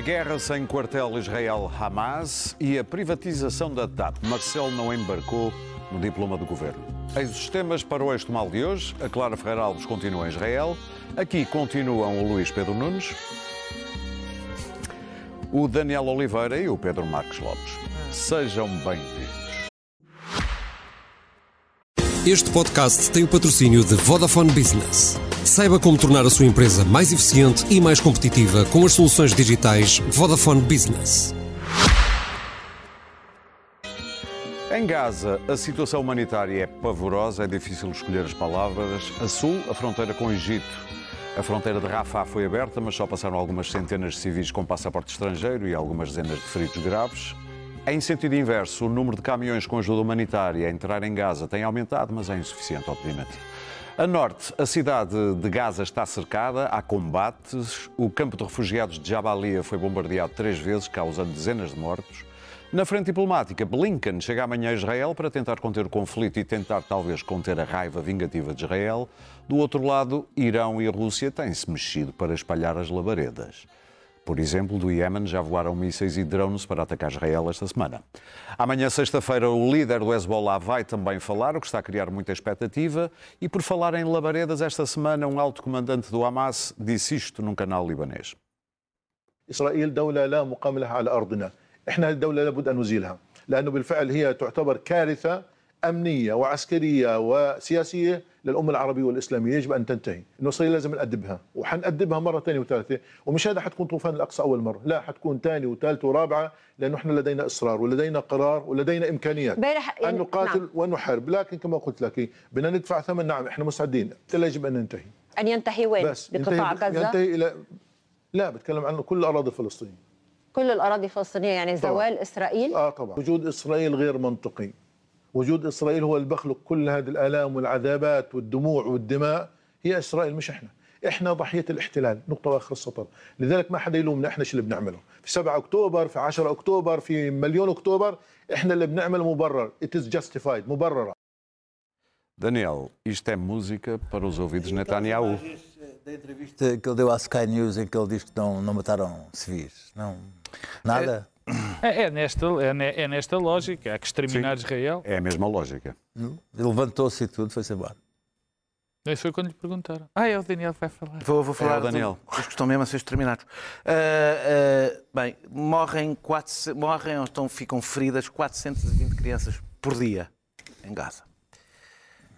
A guerra sem quartel Israel-Hamas e a privatização da TAP. Marcelo não embarcou no diploma do governo. Eis os temas para o eixo mal de hoje. A Clara Ferreira Alves continua em Israel. Aqui continuam o Luís Pedro Nunes, o Daniel Oliveira e o Pedro Marques Lopes. Sejam bem-vindos. Este podcast tem o patrocínio de Vodafone Business. Saiba como tornar a sua empresa mais eficiente e mais competitiva com as soluções digitais Vodafone Business. Em Gaza, a situação humanitária é pavorosa, é difícil escolher as palavras. A sul, a fronteira com o Egito. A fronteira de Rafah foi aberta, mas só passaram algumas centenas de civis com passaporte estrangeiro e algumas dezenas de feridos graves. Em sentido inverso, o número de caminhões com ajuda humanitária a entrar em Gaza tem aumentado, mas é insuficiente, obviamente. A norte, a cidade de Gaza está cercada, há combates. O campo de refugiados de Jabalia foi bombardeado três vezes, causando dezenas de mortos. Na frente diplomática, Blinken chega amanhã a Israel para tentar conter o conflito e tentar talvez conter a raiva vingativa de Israel. Do outro lado, Irão e Rússia têm-se mexido para espalhar as labaredas. Por exemplo, do Iémen já voaram mísseis e drones para atacar Israel esta semana. Amanhã, sexta-feira, o líder do Hezbollah vai também falar, o que está a criar muita expectativa. E por falar em labaredas, esta semana um alto comandante do Hamas disse isto num canal libanês. إسرائيل دولة لا مقام لها على أرضنا إحنا هذه الدولة لابد أن نزيلها لأنه بالفعل هي تعتبر كارثة أمنية وعسكرية وسياسية للأمة العربية والإسلامية يجب أن تنتهي. إسرائيل لازم نأدبها وحنأدبها مرة ثانية وثالثة ومش هذا حتكون طوفان الأقصى أول مرة لا حتكون ثانية وثالثة ورابعة لأنه إحنا لدينا إصرار ولدينا قرار ولدينا إمكانيات امبارح أن نقاتل نعم. ونحارب. لكن كما قلت لك بدنا ندفع ثمن نعم إحنا مستعدين لا يجب أن ننتهي. أن ينتهي وين؟ بس بقطاع ينتهي, غزة؟ ينتهي إلى لا بتكلم عن كل الأراضي الفلسطينية. كل الأراضي الفلسطينية يعني طبعاً. زوال إسرائيل؟ آه طبعا. وجود إسرائيل غير منطقي. وجود إسرائيل هو اللي بخلق كل هذه الآلام والعذابات والدموع والدماء هي إسرائيل مش إحنا إحنا ضحية الاحتلال نقطة وآخر السطر لذلك ما حدا يلومنا إحنا شو اللي بنعمله في 7 أكتوبر في 10 أكتوبر في مليون أكتوبر إحنا اللي بنعمل مبرر it is justified مبررة Daniel, isto é música para os ouvidos de Netanyahu. Da entrevista que ele deu à Sky News em que ele diz que não, não mataram civis. Não. Nada? É, é nesta, é, é nesta lógica. Há que exterminar Israel. É a mesma lógica. Ele levantou-se e tudo, foi-se embora. Isso foi quando lhe perguntaram. Ah, é o Daniel que vai falar. Vou, vou falar É o Daniel. dos que estão mesmo a ser exterminados. Ah, ah, bem, morrem, 400 morrem ou estão, ficam feridas 420 crianças por dia em Gaza.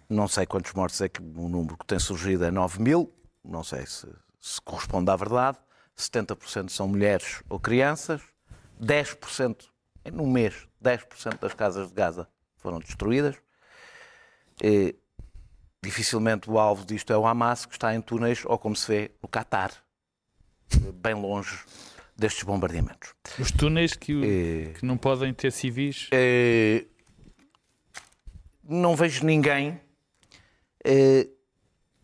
Não sei quantos mortos é que o número que tem surgido é 9 mil, não sei se, se corresponde à verdade. 70% são mulheres ou crianças, 10%, num mês, 10% das casas de Gaza foram destruídas. E, dificilmente o alvo disto é o Hamas, que está em túneis, ou como se vê, no Catar, bem longe destes bombardeamentos. Os túneis que, o- Eh, que não podem ter civis. eh, não vejo ninguém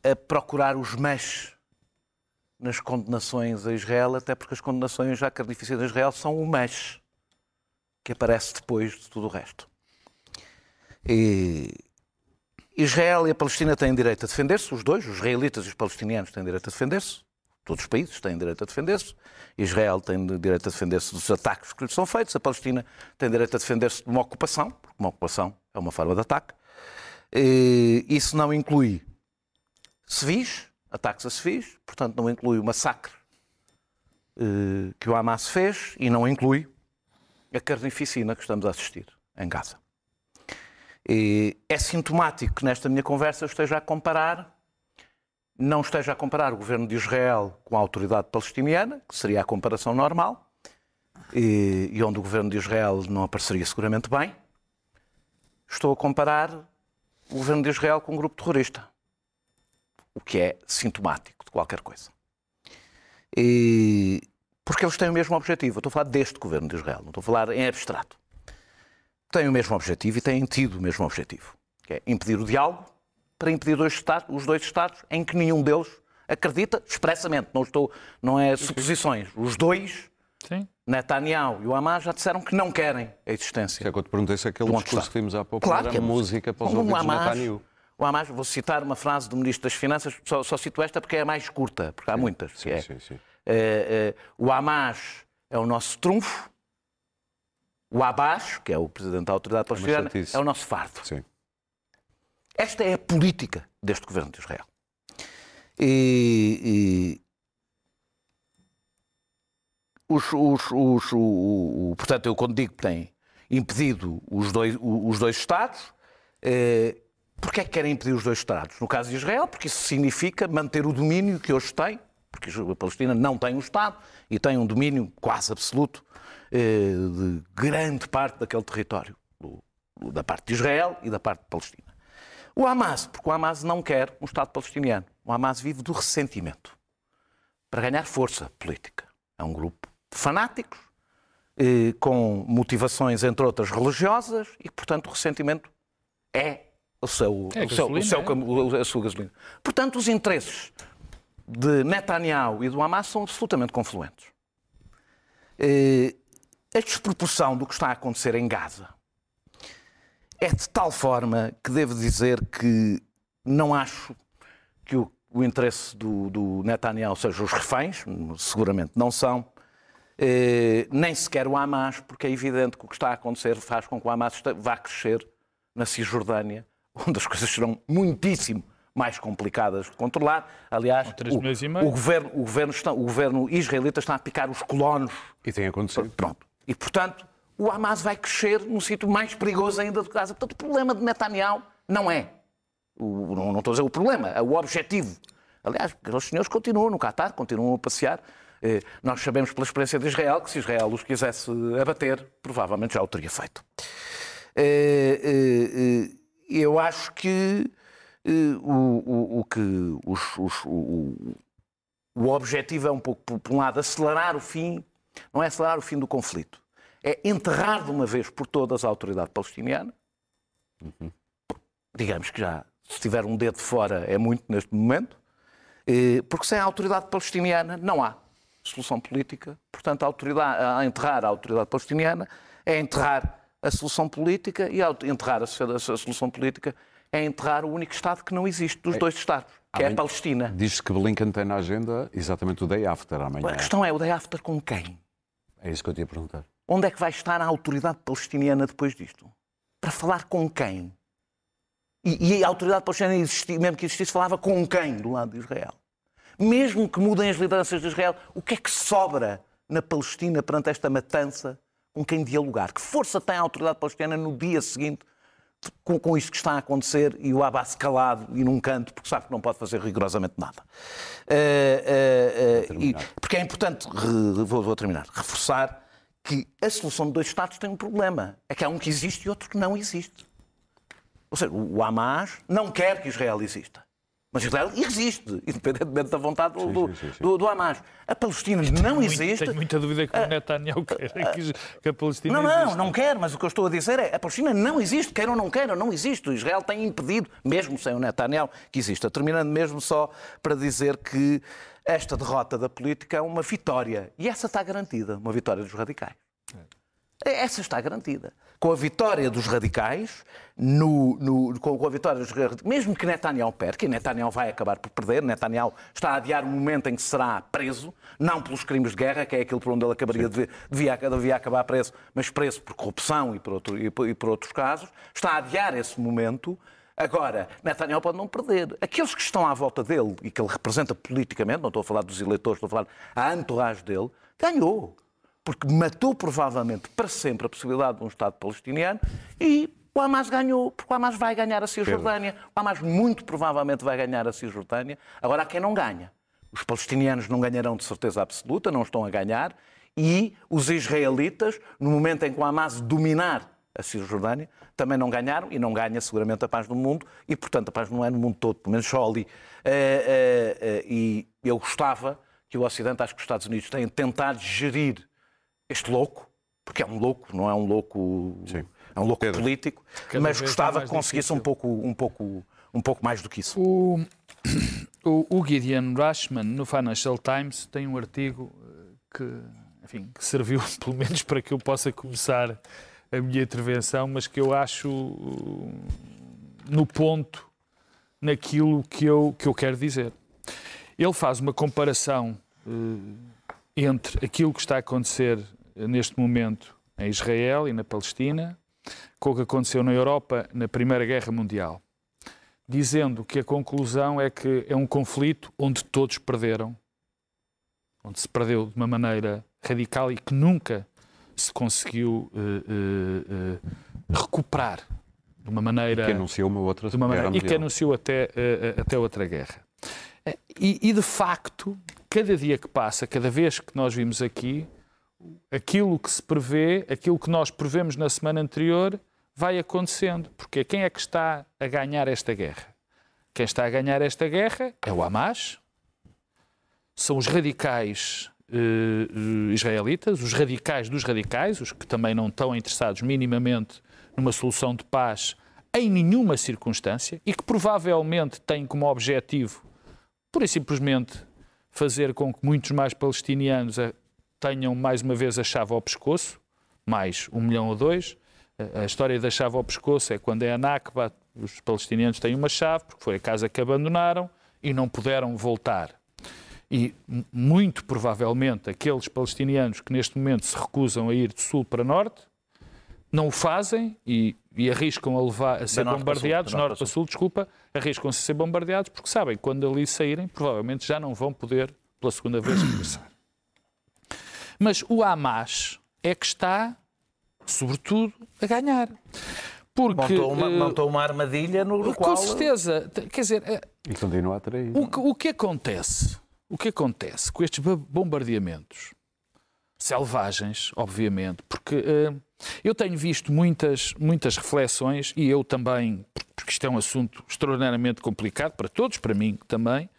a procurar os mas nas condenações a Israel, até porque as condenações à carnificina de Israel são o mas que aparece depois de tudo o resto. E Israel e a Palestina têm direito a defender-se, os dois, os israelitas e os palestinianos têm direito a defender-se, todos os países têm direito a defender-se. Israel tem direito a defender-se dos ataques que lhes são feitos, a Palestina tem direito a defender-se de uma ocupação, porque uma ocupação é uma forma de ataque. E isso não inclui civis, ataques a civis, portanto não inclui o massacre eh, que o Hamas fez e não inclui a carnificina que estamos a assistir em Gaza. E é sintomático que nesta minha conversa eu esteja a comparar, não esteja a comparar o governo de Israel com a autoridade palestiniana, que seria a comparação normal, e, e onde o governo de Israel não apareceria seguramente bem. Estou a comparar o governo de Israel com um grupo terrorista, o que é sintomático de qualquer coisa. E, porque eles têm o mesmo objetivo. Eu estou a falar deste governo de Israel, não estou a falar em abstrato. Têm o mesmo objetivo e têm tido o mesmo objetivo, que é impedir o diálogo para impedir dois Estados, os dois Estados em que nenhum deles acredita expressamente. Não, estou, não é suposições. Os dois, Sim. Netanyahu e o Hamas, já disseram que não querem a existência. é que eu te perguntei se aquele Do discurso que vimos há pouco Claro era que é música para os ouvidos de Hamas, Netanyahu. O Hamas, vou citar uma frase do Ministro das Finanças, só, só cito esta porque é a mais curta, porque há muitas. Sim, é, sim, sim. eh, o Hamas é o nosso trunfo. O Abbas, que é o presidente da autoridade palestiniana, chatice. é o nosso fardo. Sim. Esta é a política deste governo de Israel. E, e os, os- os- o, o- portanto, eu quando digo que tem impedido os dois, os dois Estados, eh, porque é que querem impedir os dois Estados? No caso de Israel, porque isso significa manter o domínio que hoje tem, porque a Palestina não tem um Estado e tem um domínio quase absoluto eh, de grande parte daquele território, da parte de Israel e da parte de Palestina. O Hamas, porque o Hamas não quer um Estado palestiniano. O Hamas vive do ressentimento para ganhar força política. É um grupo de fanáticos, eh, com motivações, entre outras, religiosas, e, portanto, o ressentimento é o seu, É o seu, o gasolina, seu é? o- a sua gasolina. Portanto, os interesses de Netanyahu e do Hamas são absolutamente confluentes. Eh, A desproporção do que está a acontecer em Gaza é de tal forma que devo dizer que não acho que o, o interesse do, do Netanyahu seja os reféns, seguramente não são, eh, nem sequer o Hamas, porque é evidente que o que está a acontecer faz com que o Hamas vá crescer na Cisjordânia, onde as coisas serão muitíssimo mais complicadas de controlar. Aliás, o, o governo, o, governo está- o governo israelita está a picar os colonos E tem acontecido. Pronto. E, portanto, o Hamas vai crescer num sítio mais perigoso ainda do que Gaza. Portanto, o problema de Netanyahu não é. O, não, não estou a dizer o problema, é o objetivo. Aliás, aqueles senhores continuam no Qatar, continuam a passear. Eh, nós sabemos pela experiência de Israel que se Israel os quisesse abater, provavelmente já o teria feito. Eu acho que eh, o, o- o que os- os- o- o- objetivo é um pouco, por, um lado, acelerar o fim, não é acelerar o fim do conflito, é enterrar de uma vez por todas a autoridade palestiniana. Digamos que já, se tiver um dedo fora, é muito neste momento, Eh, porque sem a autoridade palestiniana não há solução política. Portanto, a, autoridade, a enterrar a autoridade palestiniana é enterrar a solução política e ao enterrar a, a- solução política é enterrar o único Estado que não existe dos dois Estados, que é a Amanhã- Palestina. Diz-se que Blinken tem na agenda exatamente o day after amanhã. A questão é, o day after com quem? É isso que eu te ia perguntar. Onde é que vai estar a autoridade palestiniana depois disto? Para falar com quem? E, e a autoridade palestiniana, existi, mesmo que existisse, falava com quem do lado de Israel? Mesmo que mudem as lideranças de Israel, o que é que sobra na Palestina perante esta matança? Com quem dialogar? Que força tem a autoridade palestiniana no dia seguinte com, com isto que está a acontecer e o Abbas calado e num canto porque sabe que não pode fazer rigorosamente nada? Eh, eh, eh, e- porque é importante, re- vou, vou terminar, reforçar que a solução de dois Estados tem um problema. É que há um que existe e outro que não existe. Ou seja, o Hamas não quer que Israel exista. Mas Israel existe, independentemente da vontade do, do, do- do Hamas. A Palestina não Muito- existe. Tenho muita dúvida que o Netanyahu queira que, que a Palestina Não, não, exista. não quer, mas o que eu estou a dizer é a Palestina não existe, queiram ou não queiram, não existe. O Israel tem impedido, mesmo sem o Netanyahu, que exista. Terminando mesmo só para dizer que esta derrota da política é uma vitória. E essa está garantida, uma vitória dos radicais. Essa está garantida. Com a vitória dos radicais, no, no- com, com a vitória dos radicais, mesmo que Netanyahu perca, e Netanyahu vai acabar por perder, Netanyahu está a adiar o momento em que será preso, não pelos crimes de guerra, que é aquilo por onde ele acabaria de, devia, devia acabar preso, mas preso por corrupção e por, outro- e por- e por outros casos, está a adiar esse momento. Agora, Netanyahu pode não perder. Aqueles que estão à volta dele e que ele representa politicamente, não estou a falar dos eleitores, estou a falar a entourage dele, ganhou porque matou provavelmente para sempre a possibilidade de um Estado palestiniano e o Hamas ganhou, porque o Hamas vai ganhar a Cisjordânia. O Hamas muito provavelmente vai ganhar a Cisjordânia. Agora há quem não ganha. Os palestinianos não ganharão de certeza absoluta, não estão a ganhar, e os israelitas, no momento em que o Hamas dominar a Cisjordânia, também não ganharam e não ganha seguramente a paz no mundo e, portanto, a paz não é no mundo todo, pelo menos só ali. Eh, eh, eh, e eu gostava que o Ocidente, acho que os Estados Unidos têm tentado gerir este louco, porque é um louco, não é um louco, é um louco Pedro. político, Cada mas está gostava que conseguisse um pouco, um pouco, um pouco mais do que isso. O, o, o Gideon Rashman, no Financial Times, tem um artigo eh, que, enfim, que serviu pelo menos para que eu possa começar a minha intervenção, mas que eu acho uh, no ponto naquilo que eu, que eu quero dizer. Ele faz uma comparação eh, entre aquilo que está a acontecer neste momento em Israel e na Palestina, com o que aconteceu na Europa na Primeira Guerra Mundial, dizendo que a conclusão é que é um conflito onde todos perderam, onde se perdeu de uma maneira radical e que nunca se conseguiu uh, uh, uh, recuperar de uma maneira. Que anunciou uma outra uma maneira, guerra E que anunciou até, até outra guerra. E, e, de facto, cada dia que passa, cada vez que nós vimos aqui, aquilo que se prevê, aquilo que nós prevemos na semana anterior, vai acontecendo. Porque quem é que está a ganhar esta guerra? Quem está a ganhar esta guerra é o Hamas, são os radicais eh, israelitas, os radicais dos radicais, os que também não estão interessados minimamente numa solução de paz em nenhuma circunstância e que provavelmente têm como objetivo, pura e simplesmente, fazer com que muitos mais palestinianos tenham mais uma vez a chave ao pescoço, mais um milhão ou dois. A história da chave ao pescoço é quando é a Nakba, os palestinianos têm uma chave, porque foi a casa que abandonaram e não puderam voltar. E muito provavelmente aqueles palestinianos que neste momento se recusam a ir de sul para norte não o fazem e, e arriscam a, levar, a ser norte para bombardeados, sul, da norte para sul, desculpa, arriscam-se a ser bombardeados porque sabem que quando ali saírem, provavelmente já não vão poder pela segunda vez regressar. Mas o Hamas é que está, sobretudo, a ganhar. Porque, Montou uma, eh, montou uma armadilha no, com qual... certeza, quer dizer, eh, E continua a atrair. o que, o que acontece? O que acontece com estes ba- bombardeamentos selvagens, obviamente, porque eh, eu tenho visto muitas, muitas reflexões e eu também, porque isto é um assunto extraordinariamente complicado para todos, para mim também,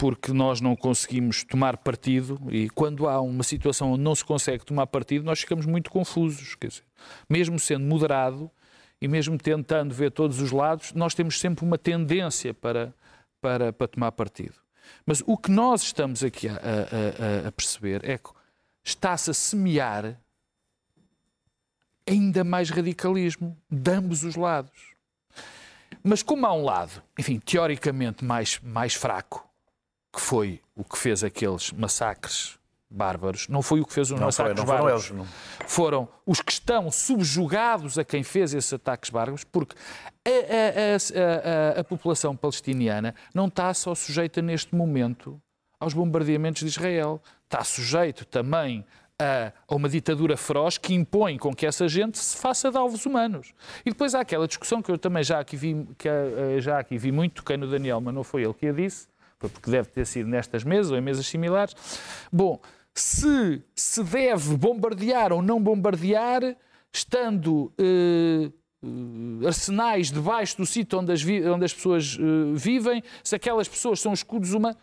porque nós não conseguimos tomar partido e quando há uma situação onde não se consegue tomar partido, nós ficamos muito confusos. Dizer, mesmo sendo moderado e mesmo tentando ver todos os lados, nós temos sempre uma tendência para, para, para tomar partido. Mas o que nós estamos aqui a, a- a- a perceber é que está-se a semear ainda mais radicalismo de ambos os lados. Mas como há um lado, enfim, teoricamente mais, mais fraco, que foi o que fez aqueles massacres bárbaros, não foi o que fez os Não, foi, massacres não foram bárbaros, eles. Não. foram os que estão subjugados a quem fez esses ataques bárbaros, porque a, a- a- a- população palestiniana não está só sujeita neste momento aos bombardeamentos de Israel, está sujeito também a, uma ditadura feroz que impõe com que essa gente se faça de alvos humanos. E depois há aquela discussão que eu também já aqui vi, que, eh, já aqui vi muito, toquei no Daniel, mas não foi ele que a disse, foi porque deve ter sido nestas mesas ou em mesas similares. Bom, se se deve bombardear ou não bombardear, estando eh, arsenais debaixo do sítio onde as, onde as pessoas eh, vivem, se aquelas pessoas são escudos humanos,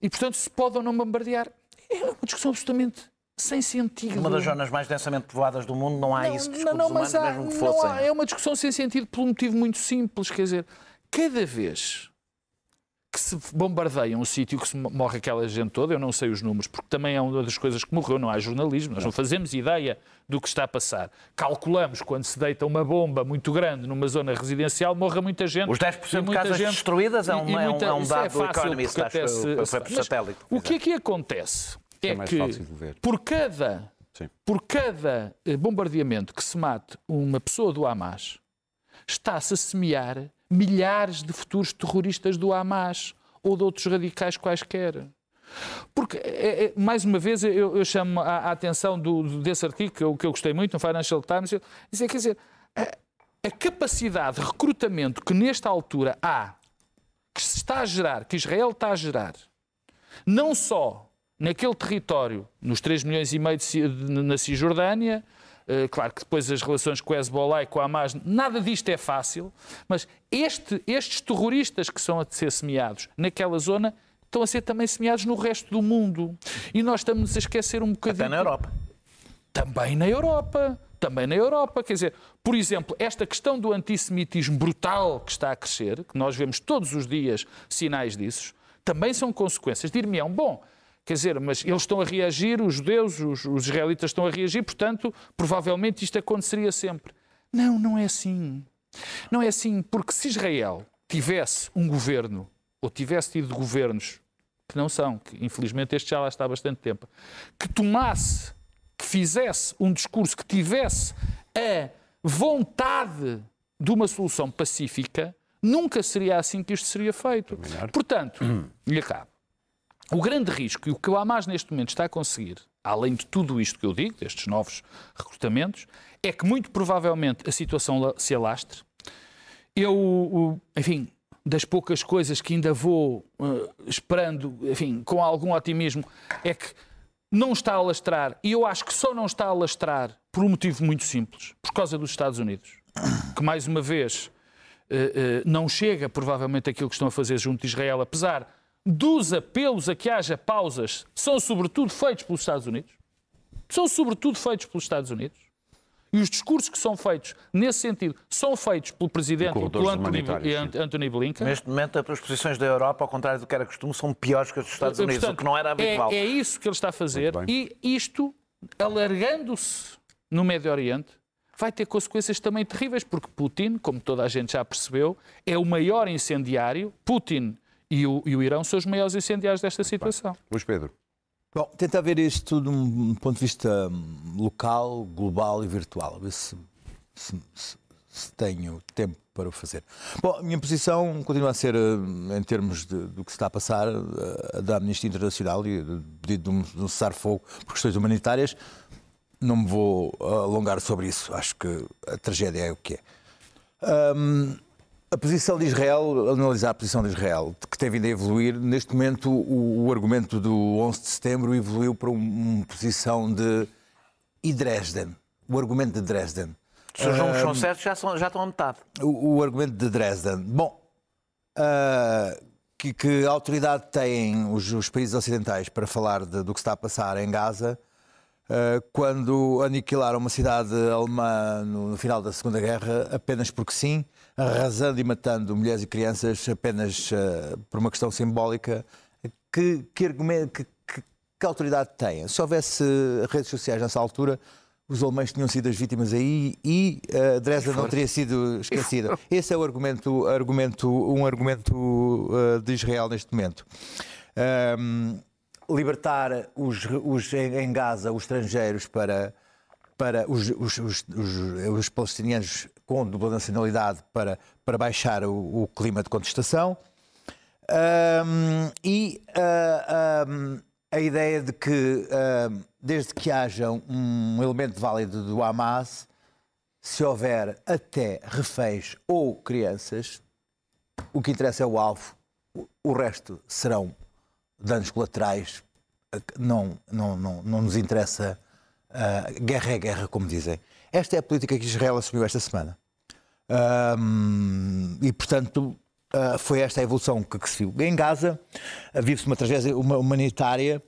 e portanto se pode ou não bombardear. É uma discussão absolutamente sem sentido. Uma das zonas mais densamente povoadas do mundo não há Não, isso de não, escudos não, humanos, mas há- mesmo que não fossem. há- é uma discussão sem sentido por um motivo muito simples. Quer dizer, cada vez que se bombardeia um sítio que se morre aquela gente toda, eu não sei os números, porque também é uma das coisas que morreu, não há jornalismo, nós não fazemos ideia do que está a passar. Calculamos quando se deita uma bomba muito grande numa zona residencial, morre muita gente. Os 10% e de casas gente- destruídas é um- e- e é um- muita- é um isso dado do fácil, Economist, porque acho até que se- satélite. O que é que acontece? É É que por cada Sim. por cada eh, bombardeamento que se mate uma pessoa do Hamas, está-se a semear milhares de futuros terroristas do Hamas ou de outros radicais quaisquer. Porque, é- é- mais uma vez, eu, eu chamo a, a atenção do, desse artigo, que eu, que eu gostei muito, no Financial Times, eu- dizer, quer dizer, a, a capacidade de recrutamento que nesta altura há, que se está a gerar, que Israel está a gerar, não só naquele território, nos 3 milhões e meio de, na Cisjordânia, claro que depois as relações com o Hezbollah e com a Hamas, nada disto é fácil, mas este- estes terroristas que são a ser semeados naquela zona estão a ser também semeados no resto do mundo. E nós estamos a esquecer um bocadinho Até na Europa. também na Europa. Também na Europa. Quer dizer, por exemplo, esta questão do antissemitismo brutal que está a crescer, que nós vemos todos os dias sinais disso, também são consequências. Dir-me-ão, bom, quer dizer, mas eles estão a reagir, os judeus, os, os israelitas estão a reagir, portanto, provavelmente isto aconteceria sempre. Não, não é assim. Não é assim, porque se Israel tivesse um governo, ou tivesse tido governos que não são, que infelizmente este já lá está há bastante tempo, que tomasse, que fizesse um discurso que tivesse a vontade de uma solução pacífica, nunca seria assim que isto seria feito. Portanto, e acabo. O grande risco e o que o Hamas neste momento está a conseguir, além de tudo isto que eu digo, destes novos recrutamentos, é que muito provavelmente a situação se alastre. Eu, enfim, das poucas coisas que ainda vou eh, esperando, enfim, com algum otimismo, é que não está a lastrar, e eu acho que só não está a lastrar por um motivo muito simples, por causa dos Estados Unidos, que mais uma vez eh, eh, não chega provavelmente aquilo que estão a fazer junto de Israel, apesar dos apelos a que haja pausas, são sobretudo feitos pelos Estados Unidos. São sobretudo feitos pelos Estados Unidos. E os discursos que são feitos nesse sentido são feitos pelo Presidente, corredores pelo Anthony, Blinken. Neste momento, as posições da Europa, ao contrário do que era costume, são piores que as dos Estados Unidos, Portanto, o que não era habitual. É, é isso que ele está a fazer e isto, alargando-se no Médio Oriente, vai ter consequências também terríveis, porque Putin, como toda a gente já percebeu, é o maior incendiário. Putin e o, e o Irão são os maiores incendiários desta situação. Luís Pedro. Bom, tentar ver isto de um ponto de vista hum, local, global e virtual. A ver se, se- se- se tenho tempo para o fazer. Bom, a minha posição continua a ser, hum, em termos de- do que se está a passar, eh, a da Amnistia Internacional e do pedido de um, um cessar-fogo por questões humanitárias. Não me vou alongar sobre isso. Acho que a tragédia é o que é. Hum, a posição de Israel, analisar a posição de Israel, que tem vindo a evoluir, neste momento o, o argumento do 11 de setembro evoluiu para um- uma posição de e Dresden, o argumento de Dresden. Se os números são certos, já, são, já estão a metade. O, o argumento de Dresden. Bom, ah, que, que autoridade têm os, os países ocidentais para falar de- do que está a passar em Gaza ah, quando aniquilaram uma cidade alemã no, no final da Segunda Guerra apenas porque sim, arrasando e matando mulheres e crianças apenas ah, por uma questão simbólica? Que, que, argumento, que, que- que autoridade têm? Se houvesse redes sociais nessa altura, os alemães tinham sido as vítimas aí e ah, Dresden não teria sido esquecida. Esse é o argumento, argumento um argumento ah, de Israel neste momento. Ahm, libertar os, os- em Gaza os estrangeiros para, para os, os, os, os- os palestinianos com dupla nacionalidade para, para baixar o, o clima de contestação. Ahm, e ah, ahm, a ideia de que, ahm, desde que haja um elemento válido do Hamas, se houver até reféns ou crianças, o que interessa é o alvo, o resto serão danos colaterais. Não, não, não, não nos interessa. Ah, guerra é guerra, como dizem. Esta é a política que Israel assumiu esta semana. Ahm, e, portanto, ah, foi esta a evolução que, que se viu. Em Gaza, ah, vive-se uma tragédia huma- humanitária,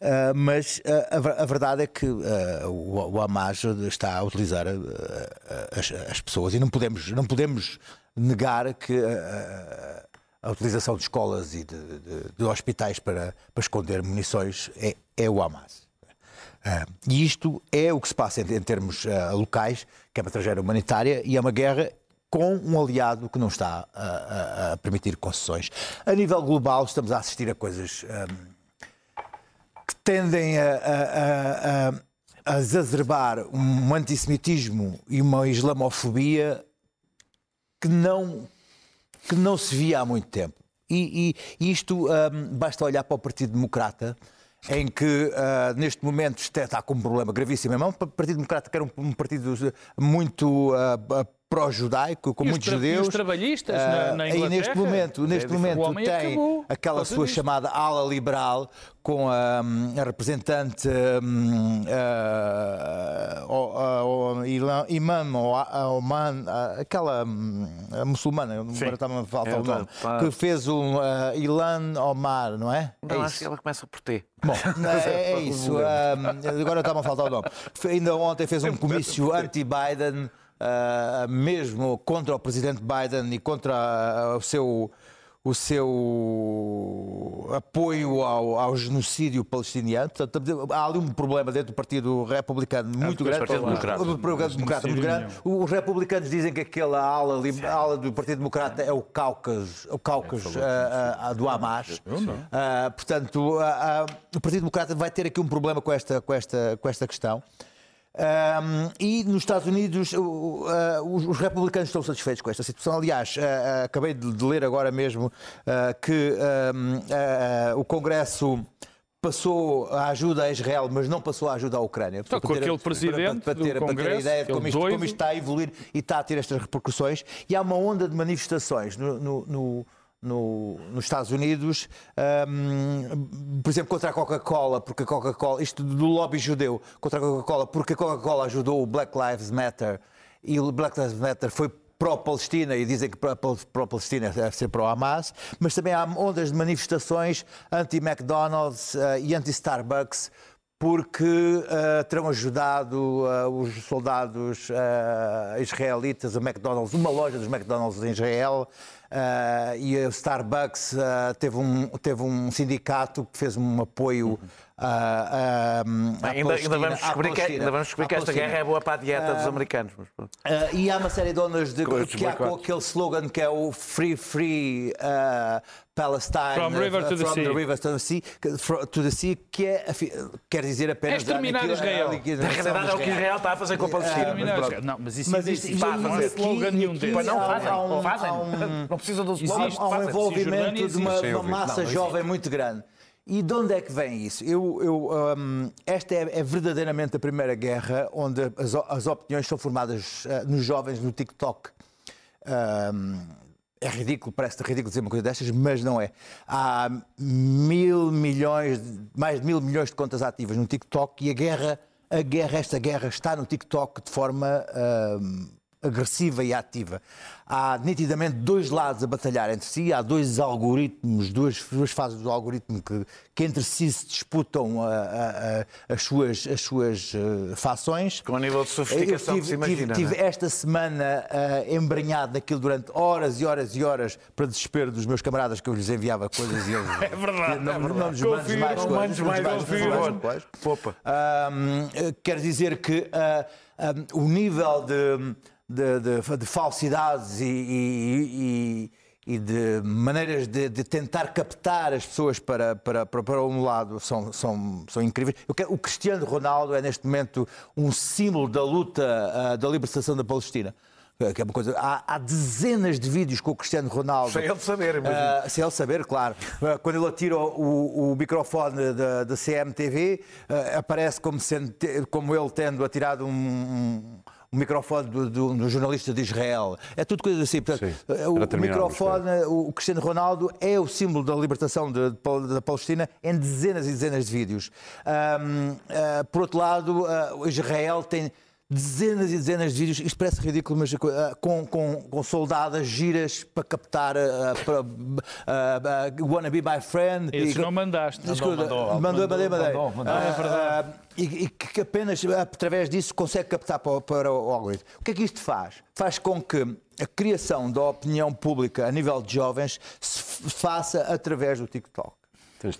ah, mas a, a verdade é que o, o Hamas está a utilizar as, as pessoas e não podemos, não podemos negar que a utilização de escolas e de, de- de hospitais para, para esconder munições é, é o Hamas. Ah, e isto é o que se passa em, termos ah, locais, que é uma tragédia humanitária e é uma guerra com um aliado que não está a, a- a permitir concessões. A nível global, estamos a assistir a coisas ah, que tendem a, a- a- a- exacerbar um antissemitismo e uma islamofobia que não que não se via há muito tempo. E, e isto hum, basta olhar para o Partido Democrata, em que ah, neste momento está, está com um problema gravíssimo. É um Partido Democrata que era um, um partido muito ah, ah, pró-judaico, com E os muitos tra- e os judeus. trabalhistas na- Ah, na e neste Inglaterra? momento, neste É diferente. O momento tem acabou aquela sua disto. chamada ala liberal com a, hum, a representante hum, Ilan- Imam, ou a- Oman, ah, aquela hum, a muçulmana, agora está-me a faltar É, o nome, que fez um ah, Ilan Omar, não é? Não, é acho isso. que ela começa por T. Bom, é, é isso. Ah, agora está-me a faltar o nome. Ainda ontem fez um comício anti-Biden, ah, mesmo contra o presidente Biden e contra ah, o seu o seu apoio ao, ao genocídio palestiniano. Portanto, há ali um problema dentro do Partido Republicano muito grande. Partido Democrata. Do Partido Democrata muito grande. Os republicanos dizem que aquela ala, ala do Partido Democrata é o Cáucaso, o Cáucaso ah, ah, do Hamas. Ah, portanto, ah, o Partido Democrata vai ter aqui um problema com esta, com esta, com esta questão. Um, e nos Estados Unidos o- ah, os, os republicanos estão satisfeitos com esta situação. Aliás, ah, acabei de, de ler agora mesmo que o Congresso passou a ajuda a Israel, mas não passou a ajuda à Ucrânia. Então, com aquele presidente para, ter, do para ter a Congresso, ideia de como isto, como isto está a evoluir e está a ter estas repercussões. E há uma onda de manifestações no- no- no- no- nos Estados Unidos, hum, por exemplo, contra a Coca-Cola, porque a Coca-Cola, isto do lobby judeu, contra a Coca-Cola, porque a Coca-Cola ajudou o Black Lives Matter. E o Black Lives Matter foi pró-Palestina e dizem que pró- pró-Palestina deve ser pró-Hamas, mas também há ondas de manifestações anti-McDonald's eh, e anti-Starbucks porque eh, terão ajudado eh, os soldados israelitas, a McDonald's, uma loja dos McDonald's em Israel, e a Starbucks eh, teve, um, teve um sindicato que fez um apoio ah, ah, à Ainda, vamos descobrir que, Palestina, ainda vamos descobrir à que esta guerra é boa para a dieta dos americanos. mas pronto. Ah, e há uma série de ondas de, Com estes que há com aquele slogan que é o Free Free ah, Palestine From river ah, to the from sea. the river to the sea, to the sea, que é, afi- quer dizer apenas É exterminar Israel. Na realidade é o de que Israel está a fazer com a Palestina. Ah, mas. Não, mas isso Mas existe. isto- não há aqui- slogan nenhum. Pois não fazem, um- fazem. há um- Não precisam dos Há, slogans, há um envolvimento de uma, massa jovem muito grande. E de onde é que vem isso? Eu, eu, hum, esta é, é verdadeiramente a primeira guerra onde as, as opiniões são formadas ah, nos jovens no TikTok. Hum, é ridículo, parece ridículo dizer uma coisa destas, mas não é. Há mil milhões, mais de mil milhões de contas ativas no TikTok e a guerra, a guerra, esta guerra está no TikTok de forma hum, agressiva e ativa. Há nitidamente dois lados a batalhar entre si, há dois algoritmos, duas, duas fases do algoritmo que, que entre si se disputam a- a- a- as suas, as suas eh, fações. Com o nível de sofisticação Eu que se tive, imagina. tive, tive é? esta semana ah, embrenhado naquilo durante horas e horas e horas para desespero dos meus camaradas que eu lhes enviava coisas e eles É verdade, não, é não nos Confio, mais não coisas. não mais, confio. eh, quer dizer que ah, ahm, o nível de, de- de- de falsidades e, e- e- e de maneiras de, de tentar captar as pessoas para, para, para, para um lado são, são, são incríveis. O Cristiano Ronaldo é neste momento um símbolo da luta ah, da libertação da Palestina. Que é uma coisa, há, há dezenas de vídeos com o Cristiano Ronaldo. Sem ele saber, imagino. Ah, sem ele saber, claro. Ah, Quando ele atira o, o microfone da, CMTV, ah, aparece como, sendo, como ele tendo atirado um, um- um microfone do, do- do jornalista de Israel. É tudo coisa assim. Portanto, Sim. ah, o, o microfone, o Cristiano Ronaldo é o símbolo da libertação de- de da Palestina em dezenas e dezenas de vídeos. Ahm, ah, por outro lado, o Israel tem dezenas e dezenas de vídeos, isto parece ridículo, mas ah, com, com, com soldadas giras para captar ah, para, ah, ah, Wanna Be My Friend. Esses E- não mandaste. Escuta, Mandou, mandou, mandou, mandou. Ah, É verdade. e, e que apenas através disso consegue captar para, o- para o algoritmo. O que é que isto faz? Faz com que a criação da opinião pública a nível de jovens se faça através do TikTok.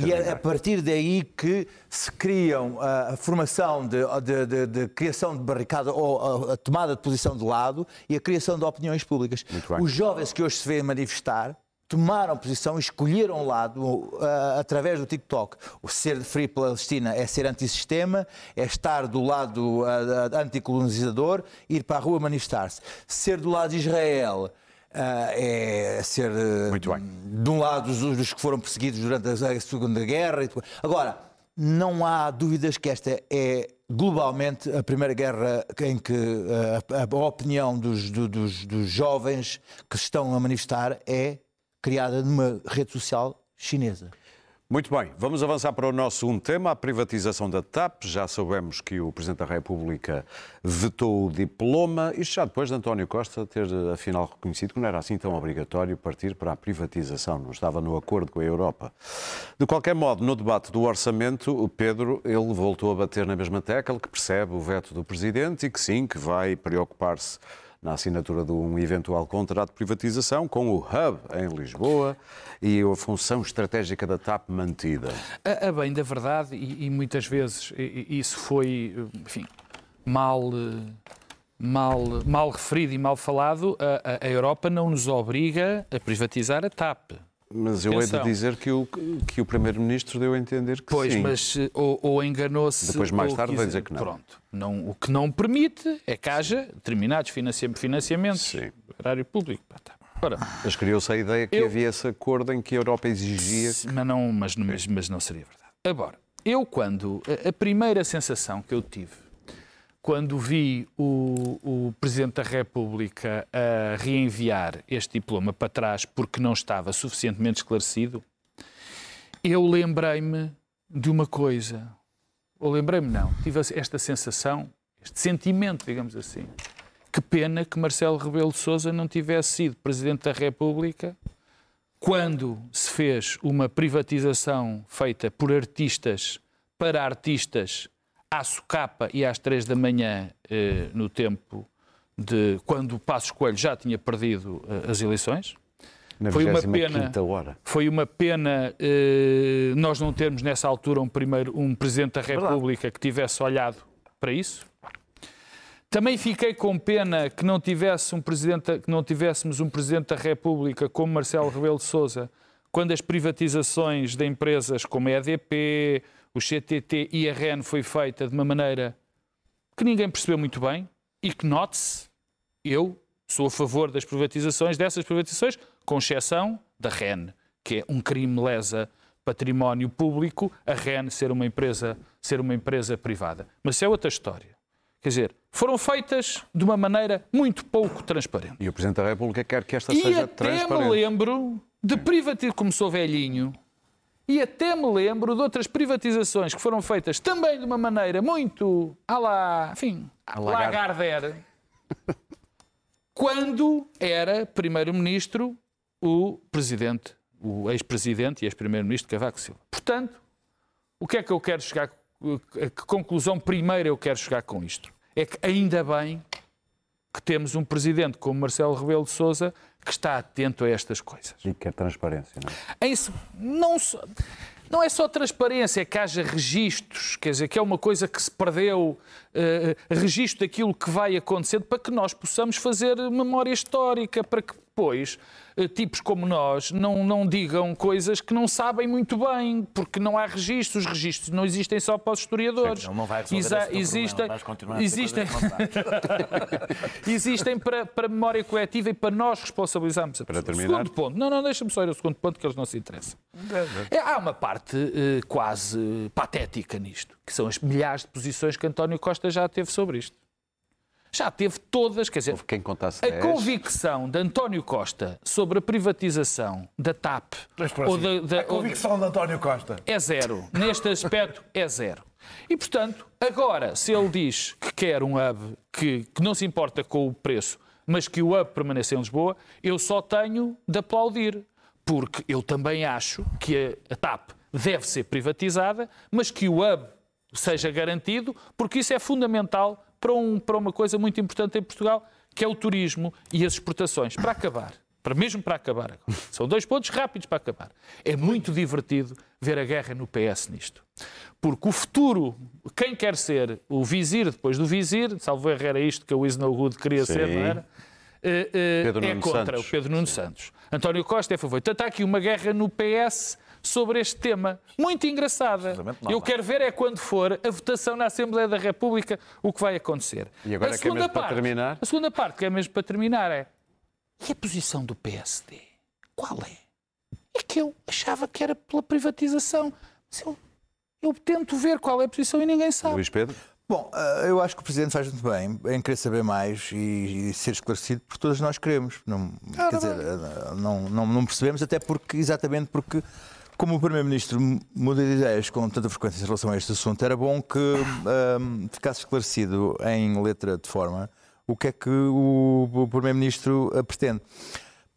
E é a partir daí que se criam ah, a formação de, de- de- de criação de barricada ou a, a tomada de posição de lado e a criação de opiniões públicas. Os jovens que hoje se vêem manifestar tomaram posição escolheram lado ah, através do TikTok. O ser Free Palestina é ser antissistema, é estar do lado ah, anticolonizador, ir para a rua manifestar-se. Ser do lado de Israel é ser ah, Muito bem. de um lado os, os que foram perseguidos durante a Segunda Guerra. e depois- Agora, não há dúvidas que esta é globalmente a primeira guerra em que ah, a, a opinião dos, do- dos- dos jovens que estão a manifestar é criada numa rede social chinesa. Muito bem, vamos avançar para o nosso segundo tema, a privatização da TAP. Já soubemos que o Presidente da República vetou o diploma, isto já depois de António Costa ter afinal reconhecido que não era assim tão obrigatório partir para a privatização, não estava no acordo com a Europa. De qualquer modo, no debate do orçamento, o Pedro, ele voltou a bater na mesma tecla, que percebe o veto do Presidente e que sim, que vai preocupar-se na assinatura de um eventual contrato de privatização com o Hub em Lisboa e a função estratégica da TAP mantida. A, a bem da verdade, e, e muitas vezes isso foi, enfim, mal, mal, mal referido e mal falado, a- a Europa não nos obriga a privatizar a TAP. Mas eu hei de Atenção. dizer que o, que o Primeiro-Ministro deu a entender que Pois, sim. mas eh, ou, ou enganou-se. Depois, mais tarde, vai quis- dizer que não. Pronto. Não, o que não permite é que haja determinados financia- financiamentos Sim. do erário público. Tá. Mas criou-se a ideia que Eu- havia esse acordo em que a Europa exigia mas, não, mas, mas, mas não seria verdade. Agora, eu quando. A primeira sensação que eu tive quando vi o, o Presidente da República a reenviar este diploma para trás porque não estava suficientemente esclarecido, eu lembrei-me de uma coisa. Ou lembrei-me, não. Tive esta sensação, este sentimento, digamos assim. Que pena que Marcelo Rebelo de Sousa não tivesse sido Presidente da República quando se fez uma privatização feita por artistas para artistas à socapa e às três da manhã, eh, no tempo de quando o Passos Coelho já tinha perdido eh, as eleições. na Foi uma 25ª pena. hora. Foi uma pena eh, nós não termos nessa altura um primeiro um presidente da República que tivesse olhado para isso. Também fiquei com pena que não tivesse um presidente, que não tivéssemos um presidente da República como Marcelo Rebelo de Sousa, quando as privatizações de empresas como a EDP, o CTT e a REN foi feita de uma maneira que ninguém percebeu muito bem e que note-se, eu sou a favor das privatizações, dessas privatizações, com exceção da REN, que é um crime lesa património público, a REN ser uma empresa, ser uma empresa privada. Mas isso é outra história. Quer dizer, foram feitas de uma maneira muito pouco transparente. E o Presidente da República quer que esta E seja até me transparente. lembro de privatizar, como sou velhinho, e até me lembro de outras privatizações que foram feitas também de uma maneira muito à la, enfim, à Lagarde. Lagardère, quando era primeiro-ministro o presidente, o ex-presidente e ex-primeiro-ministro Cavaco Silva. Portanto, o que é que eu quero chegar, a que conclusão primeiro eu quero chegar com isto? É que ainda bem que temos um presidente como Marcelo Rebelo de Sousa que está atento a estas coisas. E quer transparência, não é? Em se- não, só- não é só transparência, é que haja registros, quer dizer, que é uma coisa que se perdeu, eh, registro daquilo que vai acontecendo, para que nós possamos fazer memória histórica, para que depois eh, tipos como nós não, não digam coisas que não sabem muito bem, porque não há registros, os registros não existem só para os historiadores. Ele não vai resolver existem, problema, existem, existem para, para memória coletiva e para nós responsabilizarmos a Para terminar. Segundo ponto. Não, não, deixa-me só ir ao segundo ponto que eles não se interessam. É, há uma parte eh, quase patética nisto, que são as milhares de posições que António Costa já teve sobre isto. Já teve todas, quer dizer, Houve quem contasse a 10. convicção de António Costa sobre a privatização da TAP ou da, da- A ou- convicção de António Costa. é zero. Neste aspecto, é zero. E, portanto, agora, se ele diz que quer um hub que, que não se importa com o preço, mas que o hub permaneça em Lisboa, eu só tenho de aplaudir. Porque eu também acho que a, a TAP deve ser privatizada, mas que o hub seja garantido, porque isso é fundamental para, um- para uma coisa muito importante em Portugal, que é o turismo e as exportações. Para acabar, para, mesmo para acabar. São dois pontos rápidos para acabar. É muito divertido ver a guerra no PS nisto. Porque o futuro, quem quer ser o vizir depois do vizir, salvo erro era isto que o Is No Good queria ser, Sim. não era? Eh, eh, Pedro é contra Santos. o Pedro Nuno Santos. António Costa é a favor. Portanto, há aqui uma guerra no PS sobre este tema. Muito engraçada. Eu quero ver é quando for a votação na Assembleia da República o que vai acontecer. E agora a é que é segunda mesmo para parte, terminar? A segunda parte, que é mesmo para terminar, é e a posição do PSD? Qual é? É que eu achava que era pela privatização. Mas eu, eu tento ver qual é a posição e ninguém sabe. Luís Pedro? Bom, eh, eu acho que o Presidente faz muito bem em querer saber mais e, ser esclarecido, porque todos nós queremos. Não, quer dizer, eh, não, não, não percebemos, até porque, exatamente porque, como o Primeiro-Ministro muda de ideias com tanta frequência em relação a este assunto, era bom que ehm, ficasse esclarecido em letra de forma o que é que o, Primeiro-Ministro eh, pretende.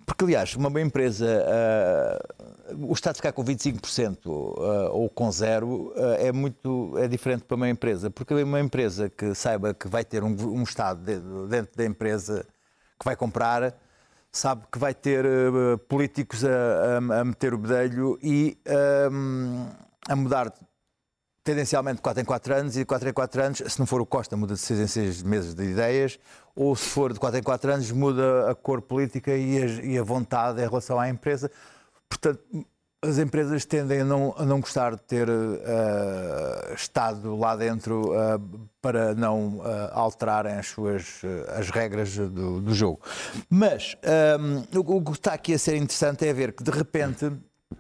Porque, aliás, uma empresa, ah, o Estado ficar com 25% ah, ou com zero ah, é muito é diferente para uma empresa. Porque uma empresa que saiba que vai ter um, um Estado de- dentro da empresa que vai comprar sabe que vai ter eh, políticos a, a- a meter o bedelho e ehm, a mudar tendencialmente de 4 em 4 anos e de 4 em 4 anos, se não for o Costa, muda de 6 em 6 meses de ideias, ou se for de 4 em 4 anos, muda a cor política e a, e a vontade em relação à empresa. Portanto, as empresas tendem a não, a não gostar de ter eh, estado lá dentro eh, para não eh, alterarem as suas as regras do, do jogo. Mas ehm, o, o que está aqui a ser interessante é ver que de repente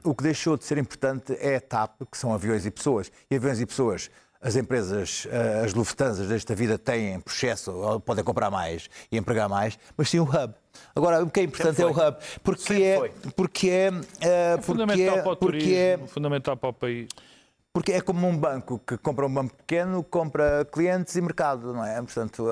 o que deixou de ser importante é a TAP, que são aviões e pessoas. E aviões e pessoas, as empresas, as Lufthansa desta vida têm processo, podem comprar mais e empregar mais, mas sim o hub. Agora, o que é importante é o hub, porque é, porque é, eh, porque fundamental é, para o porque é, turismo, fundamental para o país. Porque é como um banco que compra um banco pequeno, compra clientes e mercado, não é? Portanto,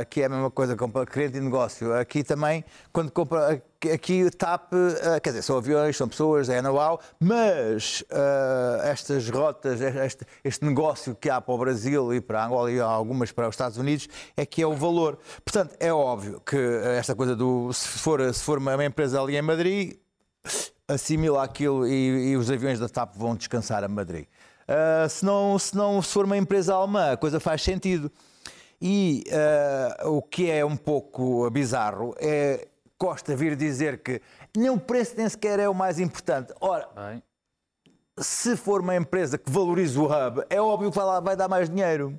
aqui é a mesma coisa, compra cliente e negócio. Aqui também, quando compra, aqui- o TAP, eh, quer dizer, são aviões, são pessoas, é know-how, mas eh, estas rotas, este, este negócio que há para o Brasil e para a Angola e algumas para os Estados Unidos, é que é o valor. Portanto, é óbvio que esta coisa do, se for, se for uma empresa ali em Madrid, assimila aquilo e, e os aviões da TAP vão descansar a Madrid. Ah, se, não, se não se for uma empresa alemã, a coisa faz sentido. E ah, o que é um pouco bizarro é Costa vir dizer que nem o preço nem sequer é o mais importante. Ora, Bem, se for uma empresa que valoriza o hub, é óbvio que vai, lá- vai dar mais dinheiro.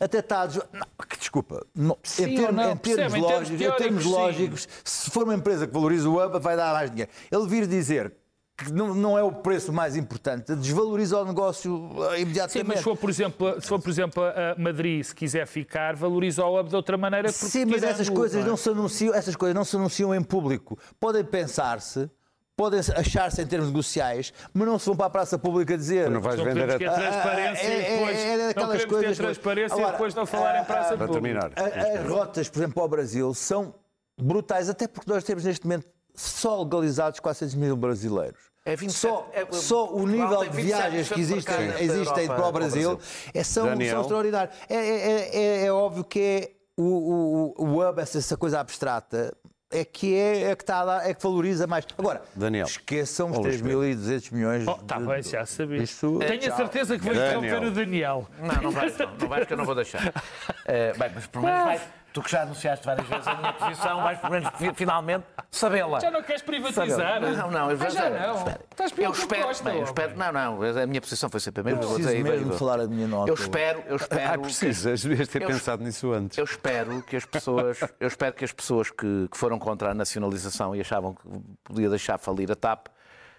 Até está a des- não, que desculpa. não, Sim em, termos, não, em termos percebe? Em termos lógicos, em termos lógicos, se for uma empresa que valoriza o hub, vai dar mais dinheiro. Ele vir dizer que não, não é o preço mais importante, desvaloriza o negócio ah, Sim, imediatamente. mas se for, por exemplo, se for, por exemplo, a Madrid, se quiser ficar, valoriza o hub de outra maneira. porque Sim, mas essas coisas não é? não se anunciam, essas coisas não se anunciam em público. Podem pensar-se, podem achar-se em termos negociais, mas não se vão para a praça pública dizer. Não vais Não vender a... que a transparência Ah, é- e depois. é- é não coisas- ter transparência Agora, e depois não falar em praça Para pública. terminar. A- As rotas, por exemplo, para o Brasil são brutais, até porque nós temos neste momento só legalizados 400 mil brasileiros. É 27, só, é- só o nível de viagens 27% que existem, existem Europa para o ao Brasil, Brasil. é, são, Daniel? são extraordinários. É, é- é- é óbvio que é o, o, o hub, essa, essa coisa abstrata, é que é, é que está a dar- é que valoriza mais. Agora, Daniel. esqueçam os Ô, Luís 3.200 milhões. Oh, tá de- bem, já sabia. Isso- Tenho a certeza que vou Daniel. interromper o Daniel. Não, não vais, não, não vais que eu não vou deixar. Eh, bem, mas pelo menos vais, tu que já anunciaste várias vezes a minha posição, vais pelo menos fi- finalmente sabê-la. Já não queres privatizar? Não, não, eu Ah, já já- não. espera. Estás Eu espero, bem, eu espero, não, não, a minha posição foi sempre a mesma. Eu vou preciso dizer, mesmo vou- de falar a minha nota. Eu espero, eu espero. Ah, precisas, devias ter Eu- pensado nisso antes. Eu espero que as pessoas, eu espero que as pessoas que, que foram contra a nacionalização e achavam que podia deixar falir a TAP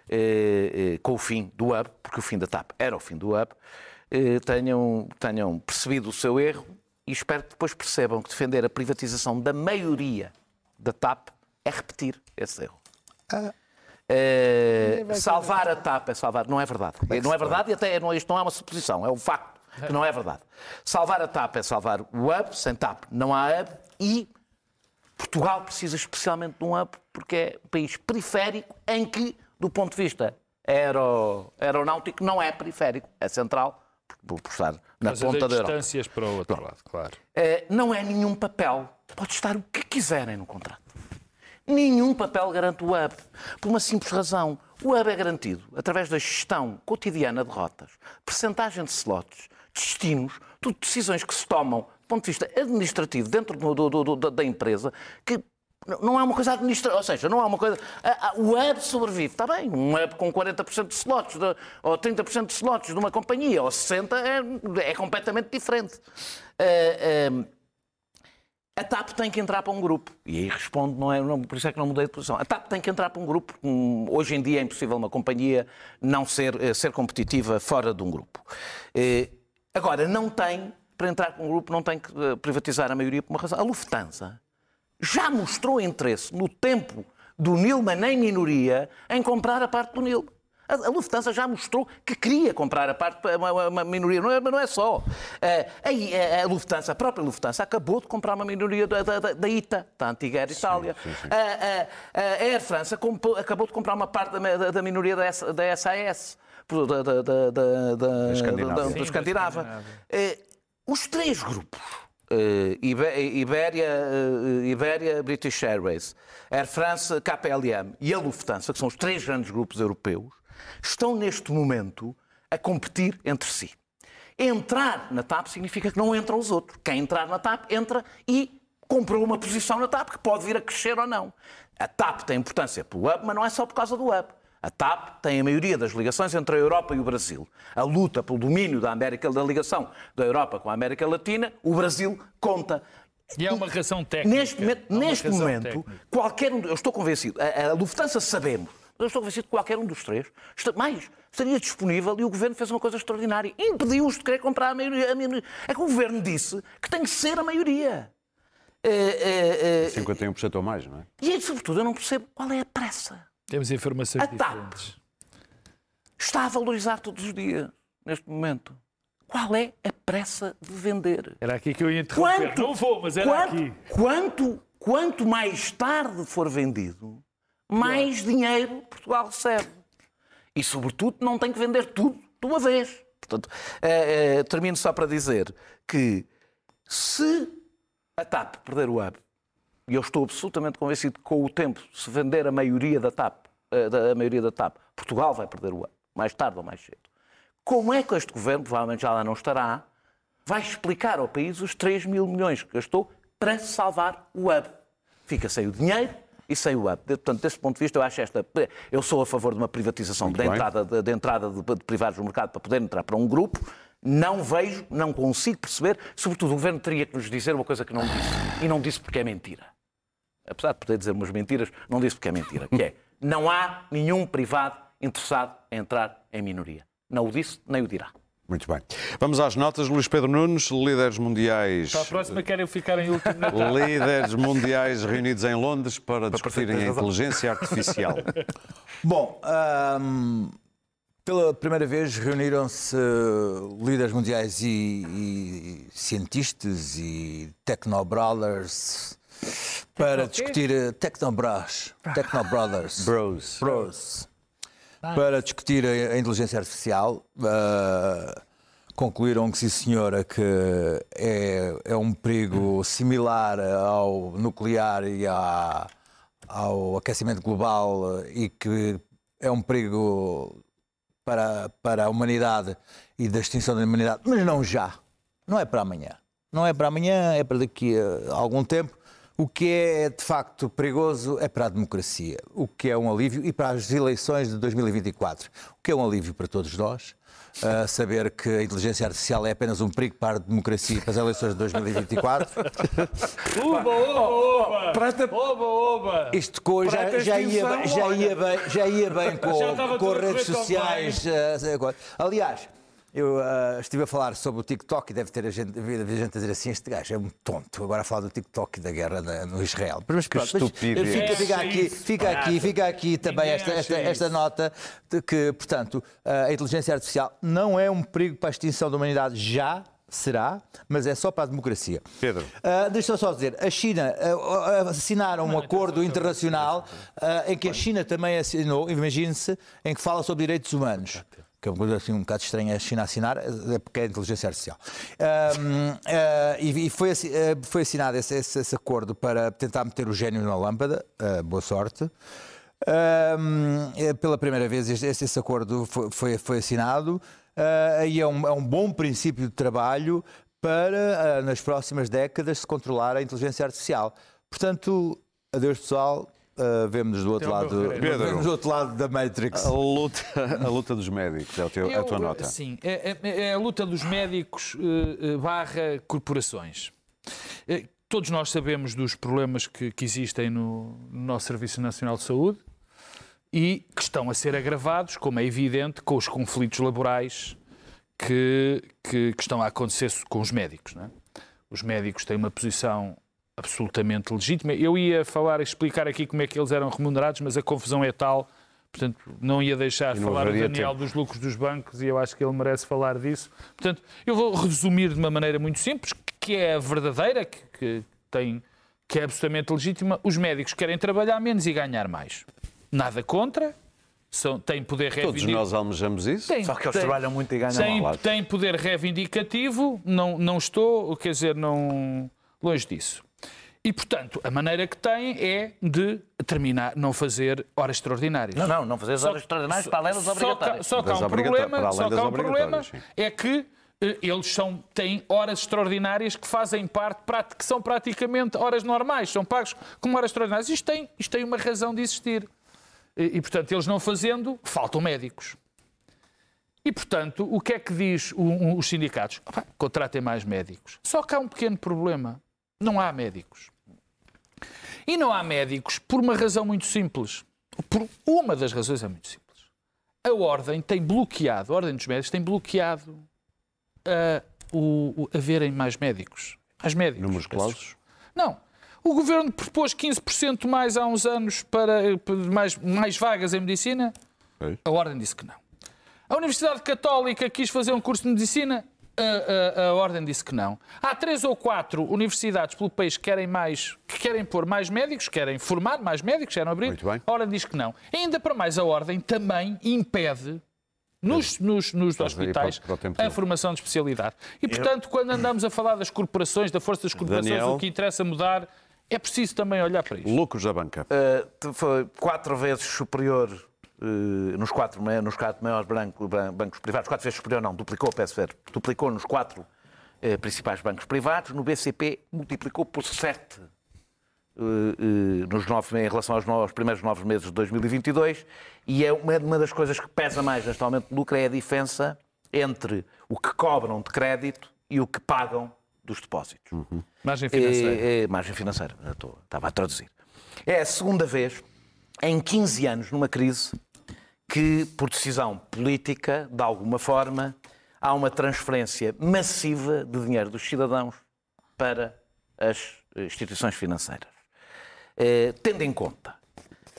eh, eh, com o fim do hub, porque o fim da TAP era o fim do hub, eh, tenham, tenham percebido o seu erro e espero que depois percebam que defender a privatização da maioria da TAP é repetir esse erro. Eh, salvar a TAP é salvar. Não é verdade. Não é verdade e até não, isto não é uma suposição, é um facto que não é verdade. Salvar a TAP é salvar o hub, sem TAP não há hub e Portugal precisa especialmente de um hub porque é um país periférico em que, do ponto de vista aero, aeronáutico, não é periférico, é central, por, por estar na Fazer ponta da Europa. distâncias para o outro lado, claro. Eh, não é nenhum papel. Pode estar o que quiserem no contrato. Nenhum papel garante o hub. Por uma simples razão. O hub é garantido através da gestão cotidiana de rotas, percentagem de slots, destinos, tudo decisões que se tomam do ponto de vista administrativo dentro do- do- do- da- da empresa que não é uma coisa administrativa, ou seja, não é uma coisa. O hub sobrevive, está bem. Um hub com 40% de slots, de- ou 30% de slots de uma companhia, ou 60%, é, é completamente diferente. Eh, eh, a TAP tem que entrar para um grupo. E aí respondo, não é, não- por isso é que não mudei de posição. A TAP tem que entrar para um grupo. Hoje em dia é impossível uma companhia não ser, eh, ser competitiva fora de um grupo. Eh, Agora, não tem, para entrar para um grupo, não tem que privatizar a maioria por uma razão. A Lufthansa já mostrou interesse no tempo do Nilman em minoria em comprar a parte do Nilman. A a Lufthansa já mostrou que queria comprar a parte, uma, uma- uma minoria, não é, mas não é só. Eh, aí, eh, a Lufthansa, a própria Lufthansa, acabou de comprar uma minoria da, da- da- ITA, da antiga Air Itália. A, a- a Air France comprou- acabou de comprar uma parte da, da- da minoria da, S- da SAS, da, da, da, da, da, Escandinávia. da- Sim, da da Escandinava. Escandinávia. Os três grupos Eh, Ibéria, British Airways, Air France, KPLM e a Lufthansa, que são os três grandes grupos europeus, estão neste momento a competir entre si. Entrar na TAP significa que não entram os outros. Quem entrar na TAP entra e comprou uma posição na TAP que pode vir a crescer ou não. A TAP tem importância pelo hub, mas não é só por causa do hub. A TAP tem a maioria das ligações entre a Europa e o Brasil. A luta pelo domínio da América da ligação da Europa com a América Latina, o Brasil conta. E é uma razão técnica. Neste momento, neste momento técnica. qualquer um, eu estou convencido, a, a Lufthansa sabemos, mas eu estou convencido que qualquer um dos três, está, mais, estaria disponível e o governo fez uma coisa extraordinária. Impediu-os de querer comprar a maioria, a maioria. É que o governo disse que tem que ser a maioria. Eh, eh, eh, 51% ou mais, não é? e, sobretudo, eu não percebo qual é a pressa. Temos informações A TAP. diferentes. Está a valorizar todos os dias, neste momento. Qual é a pressa de vender? Era aqui que eu ia interromper. Quanto, Não vou, mas era quanto, aqui. Quanto, quanto mais tarde for vendido, mais dinheiro Portugal recebe. E, sobretudo, não tem que vender tudo de uma vez. Portanto, eh, eh, termino só para dizer que se a TAP perder o hub, e eu estou absolutamente convencido que com o tempo, se vender a maioria da TAP, eh, da a maioria da TAP, Portugal vai perder o hub, mais tarde ou mais cedo. Como é que este governo, provavelmente já lá não estará, vai explicar ao país os 3 mil milhões que gastou para salvar o hub? Fica sem o dinheiro e sem o hub. Portanto, desse ponto de vista, eu acho esta. Eu sou a favor de uma privatização bem. entrada, de, de entrada de, de privados no mercado para poder entrar para um grupo. Não vejo, não consigo perceber. Sobretudo, o governo teria que nos dizer uma coisa que não disse. E não disse porque é mentira. Apesar de poder dizer umas mentiras, não disse porque é mentira. Que é, não há nenhum privado interessado em entrar em minoria. Não o disse, nem o dirá. Muito bem. Vamos às notas. Luís Pedro Nunes, líderes mundiais. Para a próxima querem ficar em último. Líderes mundiais reunidos em Londres para discutirem a inteligência artificial. Bom, ahm, pela primeira vez reuniram-se eh, líderes mundiais e, e cientistas e technobrothers para discutir eh, technobros, technobrothers, Bros. bros, para discutir a, a inteligência artificial. Ah, concluíram que sim senhora que é, é um perigo similar ao nuclear e à- ao aquecimento global e que é um perigo para, para a humanidade e da extinção da humanidade, mas não já. Não é para amanhã. Não é para amanhã, é para daqui a algum tempo. O que é de facto perigoso é para a democracia, o que é um alívio, e para as eleições de 2024. O que é um alívio para todos nós, uh, saber que a inteligência artificial é apenas um perigo para a democracia e para as eleições de 2024. Uba, uba, uba! Oba, oba! Isto co- já, já, ia, bem- já, ia bem, já ia bem com, com redes sociais. agora. Aliás, eu ah, estive a falar sobre o TikTok e deve ter a gente, havido gente a dizer assim: este gajo é um tonto. Agora a falar do TikTok e da guerra na- no Israel. Mas, pronto, mas estupidez. fica, fica É aqui, fica aqui, fica aqui também esta, esta, esta nota de que, portanto, a inteligência artificial não é um perigo para a extinção da humanidade já. Será, mas é só para a democracia. Pedro. Ah, Deixa eu só dizer, a China ah, ah, assinaram um acordo internacional ah, em que a China também assinou, imagine-se, em que fala sobre direitos humanos. Que é uma coisa assim um bocado estranha a China assinar, é porque é inteligência artificial. Ahm, ah, e foi, ah, foi assinado esse, esse- esse acordo para tentar meter o gênio na lâmpada. Ah, boa sorte. É, pela primeira vez este- esse acordo foi, foi, foi assinado ah, e é um, é um bom princípio de trabalho para, nas próximas décadas, se controlar a inteligência artificial. Portanto, adeus pessoal, ah, vemo-nos do outro ao lado, vemo-nos do outro lado da Matrix. A luta, a luta dos médicos é, o teu- é a tua Eu, nota. Sim, é, é- é a luta dos médicos eh, barra corporações. Eh, Todos nós sabemos dos problemas que, que existem no, no nosso Serviço Nacional de Saúde e que estão a ser agravados, como é evidente, com os conflitos laborais que, que- que estão a acontecer com os médicos. não é? Os médicos têm uma posição absolutamente legítima. Eu ia falar, explicar aqui como é que eles eram remunerados, mas a confusão é tal, portanto, não ia deixar de não falar o Daniel tempo. dos lucros dos bancos e eu acho que ele merece falar disso. Portanto, eu vou resumir de uma maneira muito simples, que é a verdadeira, que, que tem, que é absolutamente legítima. Os médicos querem trabalhar menos e ganhar mais. Nada contra, são, têm poder Todos reivindicativo. nós almejamos isso. Tem, Só que eles tem- trabalham muito e ganham tem, mal. tem poder reivindicativo, não, não estou, quer dizer, não longe disso. E, portanto, a maneira que tem é de terminar, não fazer horas extraordinárias. Não, não, não fazer as horas extraordinárias para além das Só que- obrigatórias. Só que há um problema, só que há um problema é que eh, eles são, têm horas extraordinárias que fazem parte, que são praticamente horas normais, são pagos como horas extraordinárias. Isto tem, isto tem uma razão de existir. E, e, portanto, eles não fazendo, faltam médicos. E, portanto, o que é que diz o- o- os sindicatos? Contratem mais médicos. Só que há um pequeno problema. Não há médicos. E não há médicos por uma razão muito simples. Por uma das razões é muito simples. A Ordem tem bloqueado, a Ordem dos Médicos tem bloqueado a, o, o- haverem mais médicos. Mais médicos. Números clausos? não. O governo propôs 15% mais há uns anos para, para mais, mais vagas em medicina. A Ordem disse que não. A Universidade Católica quis fazer um curso de medicina. A, a- a Ordem disse que não. Há três ou quatro universidades pelo país que querem mais, que querem pôr mais médicos, querem formar mais médicos, querem abrir. Muito bem. A Ordem diz que não. Ainda para mais, a Ordem também impede nos, nos, nos hospitais a formação de especialidade. E, portanto, quando andamos a falar das corporações, da força das corporações, Daniel. o que interessa mudar é preciso também olhar para isto. Lucros da banca. Uh, foi quatro vezes superior nos, quatro, nos quatro maiores branco- ban- bancos privados. Quatro vezes superior, não, duplicou, peço ver. Duplicou nos quatro uh, principais bancos privados. No BCP, multiplicou por sete uh, uh, nos nove, em relação aos, aos primeiros nove meses de 2022. E é uma, uma das coisas que pesa mais neste aumento de lucro é a diferença entre o que cobram de crédito e o que pagam dos depósitos. Margem financeira. É, é, margem financeira, estou- estava a traduzir. É a segunda vez em 15 anos, numa crise, que, por decisão política, de alguma forma, há uma transferência massiva de dinheiro dos cidadãos para as instituições financeiras. Eh, tendo em conta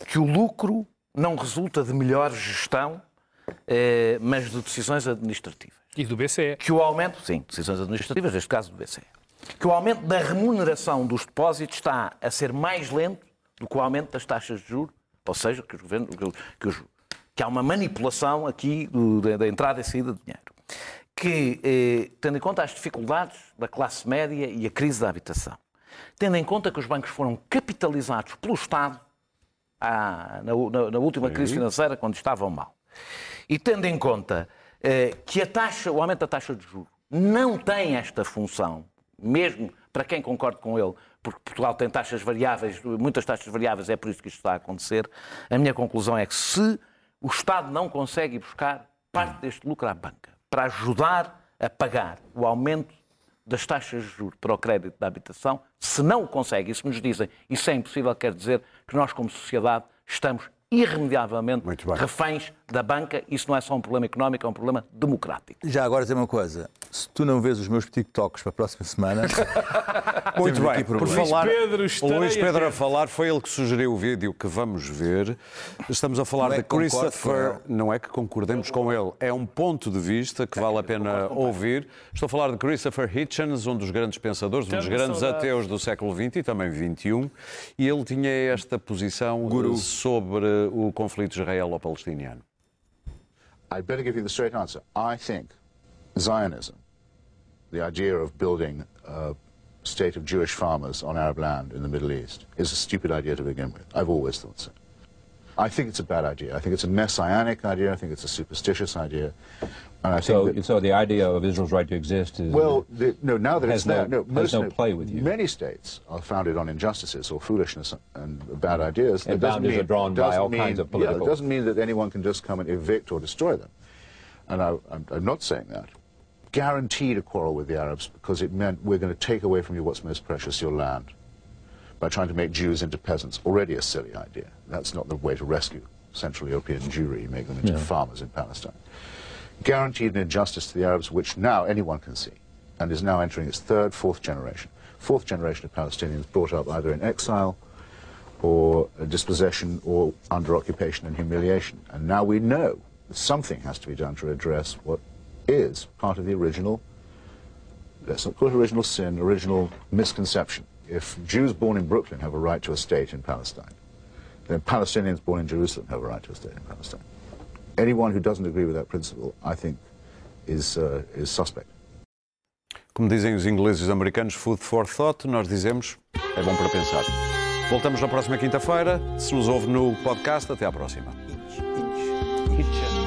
que o lucro não resulta de melhor gestão, eh, mas de decisões administrativas E do BCE. que o aumento, sim, decisões administrativas, neste caso do BCE, que o aumento da remuneração dos depósitos está a ser mais lento do que o aumento das taxas de juros, ou seja, que, os governos, que, os- que há uma manipulação aqui do- da, da entrada e saída de dinheiro. Que, eh, tendo em conta as dificuldades da classe média e a crise da habitação, tendo em conta que os bancos foram capitalizados pelo Estado à- na, na- na última crise financeira, quando estavam mal. E tendo em conta eh, que a taxa, o aumento da taxa de juros não tem esta função, mesmo para quem concorde com ele, porque Portugal tem taxas variáveis, muitas taxas variáveis, é por isso que isto está a acontecer, a minha conclusão é que se o Estado não consegue buscar parte deste lucro à banca para ajudar a pagar o aumento das taxas de juros para o crédito da habitação, se não o consegue, e se nos dizem isso é impossível, quer dizer que nós, como sociedade, estamos irremediavelmente reféns da banca. Isso não é só um problema económico, é um problema democrático. Já agora dizer uma coisa: se tu não vês os meus TikToks para a próxima semana, Muito bem, por falar, Pedro, o Luís Pedro a falar, foi ele que sugeriu o vídeo que vamos ver. Estamos a falar é de Christopher. Não é que concordemos com ele, é um ponto de vista que vale a pena ouvir. Estou a falar de Christopher Hitchens, um dos grandes pensadores, um dos grandes ateus do século XX e também XXI, e ele tinha esta posição sobre o conflito israelo-palestiniano. I'd better give you the straight answer. I think Zionism, the idea of building a state of Jewish farmers on Arab land in the Middle East, is a stupid idea to begin with. I've always thought so. I think it's a bad idea. I think it's a messianic idea. I think it's a superstitious idea. And I think So, that, so the idea of Israel's right to exist is well, the, no, now that Has it's there, no- no, has no play with you. Many states are founded on injustices or foolishness and bad ideas. And boundaries are drawn by doesn't all kinds of Yeah, political- it doesn't mean that anyone can just come and evict or destroy them. And I, I'm, I'm not saying that. Guaranteed a quarrel with the Arabs because it meant we're going to take away from you what's most precious, your land, by trying to make Jews into peasants. Already a silly idea. That's not the way to rescue Central European Jewry, make them into farmers in Palestine. Guaranteed an injustice to the Arabs, which now anyone can see, and is now entering its third, fourth generation. Fourth generation of Palestinians brought up either in exile or dispossession or under occupation and humiliation. And now we know that something has to be done to address what is part of the original, let's not call it original sin, original misconception. If Jews born in Brooklyn have a right to a state in Palestine, then Palestinians born in Jerusalem have a right to a state in Palestine. Anyone who doesn't agree with that principle, I think, is, uh, is suspect. Como dizem os ingleses e os americanos, food for thought, nós dizemos é bom para pensar. Voltamos na próxima quinta-feira. Se nos ouve no podcast, até à próxima. Hitcher.